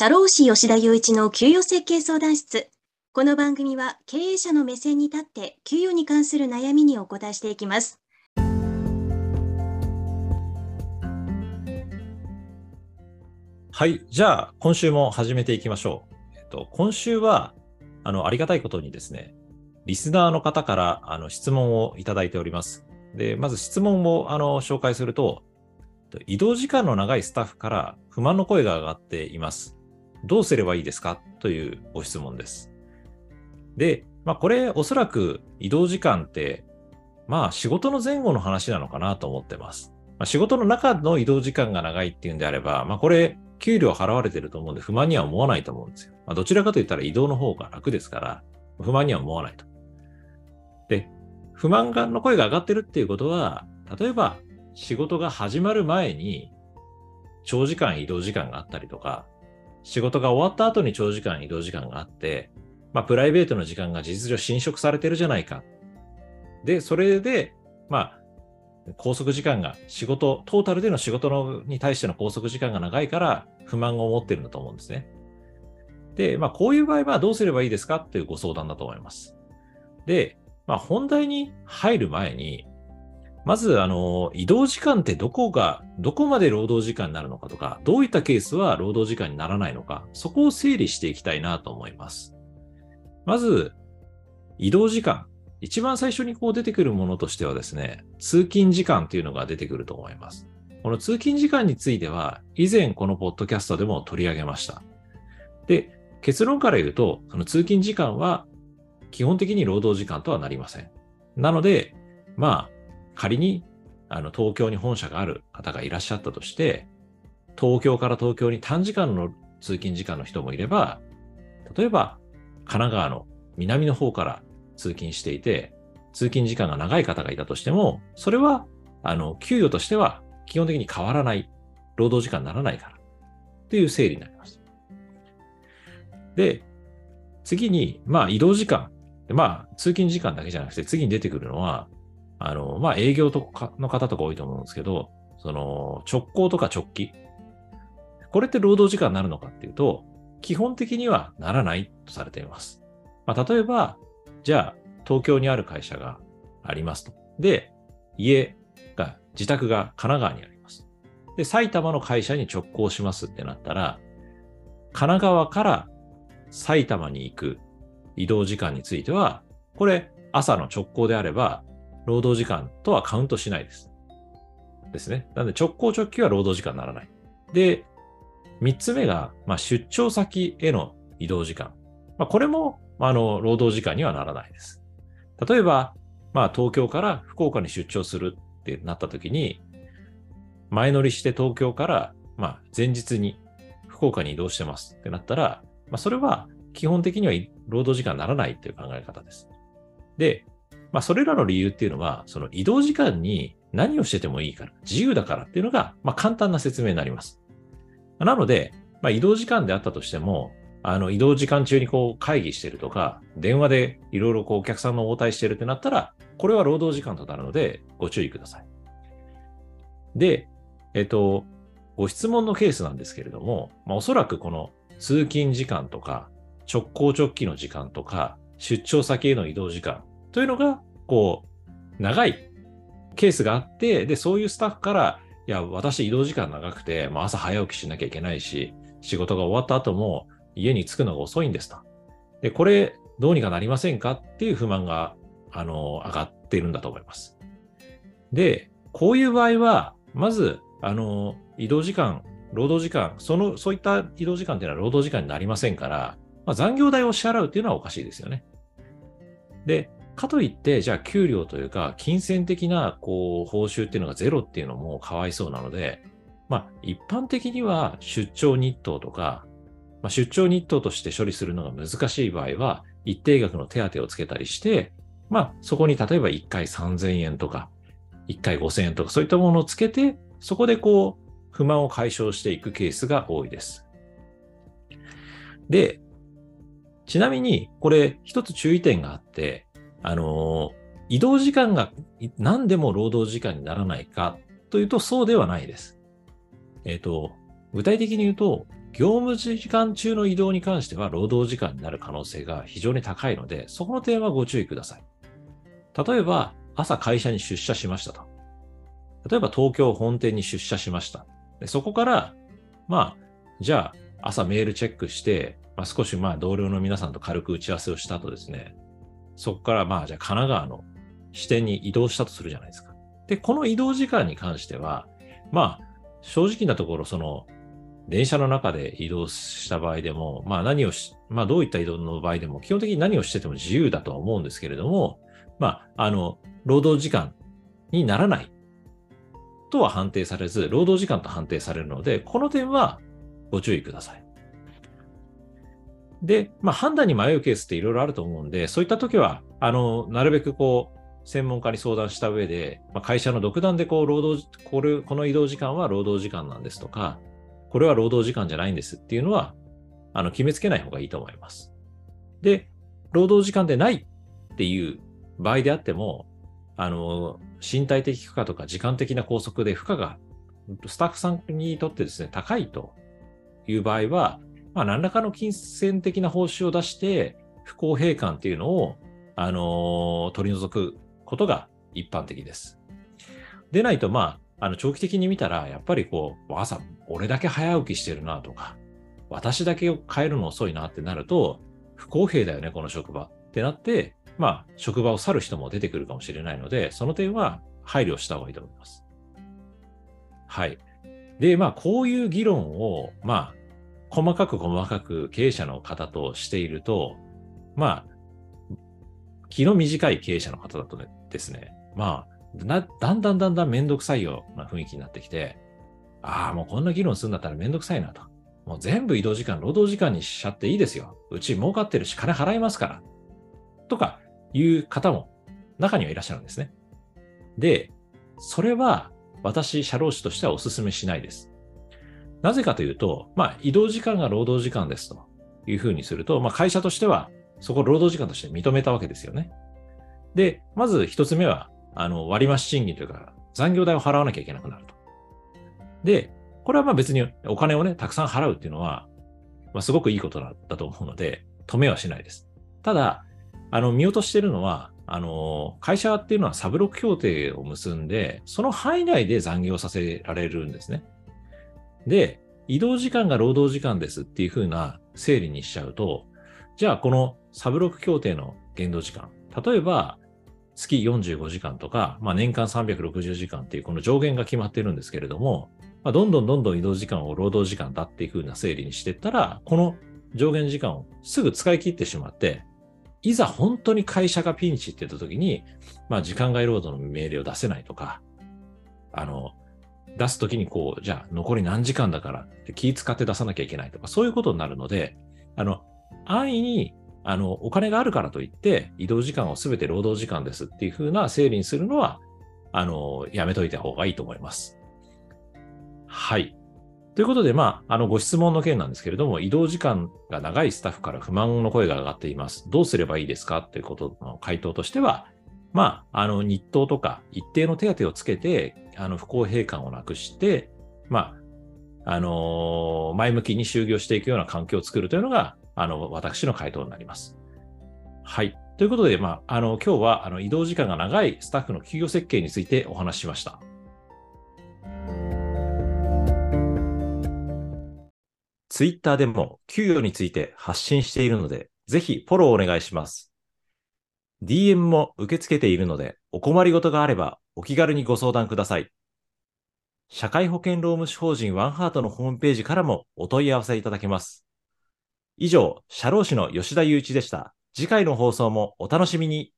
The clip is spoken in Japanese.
社労士吉田雄一の給与設計相談室。この番組は経営者の目線に立って給与に関する悩みにお答えしていきます。はい。じゃあ、今週も始めていきましょう。えっと、今週は、あの、ありがたいことにですね、リスナーの方からあの質問をいただいております。で、まず質問をあの紹介すると、移動時間の長いスタッフから不満の声が上がっています。どうすればいいですか？というご質問です。で、まあ、これおそらく移動時間って、まあ仕事の前後の話なのかなと思ってます。まあ、仕事の中の移動時間が長いっていうんであれば、まあこれ給料払われてると思うんで不満には思わないと思うんですよ。まあ、どちらかといったら移動の方が楽ですから、不満には思わないと。で、不満がの声が上がってるっていうことは、例えば仕事が始まる前に長時間移動時間があったりとか、仕事が終わった後に長時間移動時間があって、まあ、プライベートの時間が事実上侵食されてるじゃないか。で、それで、まあ、拘束時間が、仕事、トータルでの仕事のに対しての拘束時間が長いから不満を持ってるんだと思うんですね。で、まあ、こういう場合はどうすればいいですかっていうご相談だと思います。で、まあ、本題に入る前に、まず、あの、移動時間ってどこが、どこまで労働時間になるのかとか、どういったケースは労働時間にならないのか、そこを整理していきたいなと思います。まず、移動時間。一番最初にこう出てくるものとしてはですね、通勤時間っていうのが出てくると思います。この通勤時間については、以前このポッドキャストでも取り上げました。で、結論から言うと、その通勤時間は基本的に労働時間とはなりません。なので、まあ、仮にあの東京に本社がある方がいらっしゃったとして、東京から東京に短時間の通勤時間の人もいれば、例えば神奈川の南の方から通勤していて、通勤時間が長い方がいたとしても、それは、あの、給与としては基本的に変わらない、労働時間にならないから、っていう整理になります。で、次に、まあ移動時間。まあ通勤時間だけじゃなくて次に出てくるのは、あの、まあ、営業とかの方とか多いと思うんですけど、その、直行とか直帰。これって労働時間になるのかっていうと、基本的にはならないとされています。まあ、例えば、じゃあ、東京にある会社がありますと。で、家が、自宅が神奈川にあります。で、埼玉の会社に直行しますってなったら、神奈川から埼玉に行く移動時間については、これ、朝の直行であれば、労働時間とはカウントしないです。ですね。なので直行直帰は労働時間にならない。で、三つ目が、まあ、出張先への移動時間。まあ、これも、まあの、労働時間にはならないです。例えば、まあ、東京から福岡に出張するってなった時に、前乗りして東京から、まあ、前日に福岡に移動してますってなったら、まあ、それは基本的には労働時間にならないっていう考え方です。で、まあ、それらの理由っていうのは、その移動時間に何をしててもいいから、自由だからっていうのが、まあ、簡単な説明になります。なので、まあ、移動時間であったとしても、あの移動時間中にこう会議してるとか、電話でいろいろお客さんの応対してるってなったら、これは労働時間となるので、ご注意ください。で、えっと、ご質問のケースなんですけれども、まあ、おそらくこの通勤時間とか、直行直帰の時間とか、出張先への移動時間、というのが、こう、長いケースがあって、で、そういうスタッフから、いや、私移動時間長くて、まあ、朝早起きしなきゃいけないし、仕事が終わった後も家に着くのが遅いんですと。で、これ、どうにかなりませんか？っていう不満が、あの、上がっているんだと思います。で、こういう場合は、まず、あの、移動時間、労働時間、その、そういった移動時間っていうのは労働時間になりませんから、まあ、残業代を支払うっていうのはおかしいですよね。で、かといって、じゃあ給料というか、金銭的な、こう、報酬っていうのがゼロっていうのもかわいそうなので、まあ、一般的には出張日当とか、まあ、出張日当として処理するのが難しい場合は、一定額の手当をつけたりして、まあ、そこに例えば1回3000円とか、1回5000円とか、そういったものをつけて、そこでこう、不満を解消していくケースが多いです。で、ちなみに、これ一つ注意点があって、あの、移動時間が何でも労働時間にならないかというとそうではないです。えっ、ー、と、具体的に言うと、業務時間中の移動に関しては労働時間になる可能性が非常に高いので、そこの点はご注意ください。例えば、朝会社に出社しましたと。例えば東京本店に出社しました。でそこから、まあ、じゃあ朝メールチェックして、まあ、少しまあ同僚の皆さんと軽く打ち合わせをした後ですね、そこからまあじゃあ神奈川の支店に移動したとするじゃないですか。で、この移動時間に関しては、まあ、正直なところ、その、電車の中で移動した場合でも、まあ何をし、まあどういった移動の場合でも、基本的に何をしてても自由だとは思うんですけれども、まあ、あの、労働時間にならないとは判定されず、労働時間と判定されるので、この点はご注意ください。で、まあ、判断に迷うケースっていろいろあると思うんで、そういった時は、あの、なるべくこう、専門家に相談した上で、まあ、会社の独断でこう、労働、これ、この移動時間は労働時間なんですとか、これは労働時間じゃないんですっていうのは、あの、決めつけない方がいいと思います。で、労働時間でないっていう場合であっても、あの、身体的負荷とか時間的な拘束で負荷がスタッフさんにとってですね、高いという場合は、まあ、何らかの金銭的な報酬を出して、不公平感っていうのを、あのー、取り除くことが一般的です。でないと、まあ、あの、長期的に見たら、やっぱりこう、朝、俺だけ早起きしてるなとか、私だけ帰るの遅いなってなると、不公平だよね、この職場ってなって、まあ、職場を去る人も出てくるかもしれないので、その点は配慮した方がいいと思います。はい。で、まあ、こういう議論を、まあ、細かく細かく経営者の方としていると、まあ、気の短い経営者の方だとねですね、まあ、だんだんだんだんめんどくさいような雰囲気になってきて、ああ、もうこんな議論するんだったらめんどくさいなと。もう全部移動時間、労働時間にしちゃっていいですよ。うち儲かってるし、金払いますから。とかいう方も中にはいらっしゃるんですね。で、それは私、社労士としてはお勧めしないです。なぜかというと、まあ、移動時間が労働時間ですというふうにすると、まあ、会社としてはそこを労働時間として認めたわけですよね。で、まず一つ目は、あの、割増賃金というか、残業代を払わなきゃいけなくなると。で、これはまあ別にお金をね、たくさん払うっていうのは、まあ、すごくいいことだと思うので、止めはしないです。ただ、あの、見落としてるのは、あの、会社っていうのはサブロック協定を結んで、その範囲内で残業させられるんですね。で、移動時間が労働時間ですっていうふうな整理にしちゃうと、じゃあこのサブロック協定の限度時間、例えば月45時間とか、まあ、年間360時間っていうこの上限が決まってるんですけれども、まあ、どんどんどんどん移動時間を労働時間だっていうふうな整理にしていったら、この上限時間をすぐ使い切ってしまって、いざ本当に会社がピンチって言った時に、まあ時間外労働の命令を出せないとか、あの、出すときにこう、じゃあ残り何時間だからって気使って出さなきゃいけないとか、そういうことになるので、あの、安易に、あの、お金があるからといって、移動時間をすべて労働時間ですっていうふうな整理にするのは、あの、やめといた方がいいと思います。はい。ということで、まあ、あの、ご質問の件なんですけれども、移動時間が長いスタッフから不満の声が上がっています。どうすればいいですかということの回答としては、まあ、あの、日当とか一定の手当をつけて、あの、不公平感をなくして、まあ、あの、前向きに就業していくような環境を作るというのが、あの、私の回答になります。はい。ということで、まあ、あの、今日は、あの、移動時間が長いスタッフの給与設計についてお話ししました。ツイッターでも給与について発信しているので、ぜひフォローお願いします。DM も受け付けているので、お困りごとがあればお気軽にご相談ください。社会保険労務士法人ワンハートのホームページからもお問い合わせいただけます。以上、社労士の吉田祐一でした。次回の放送もお楽しみに。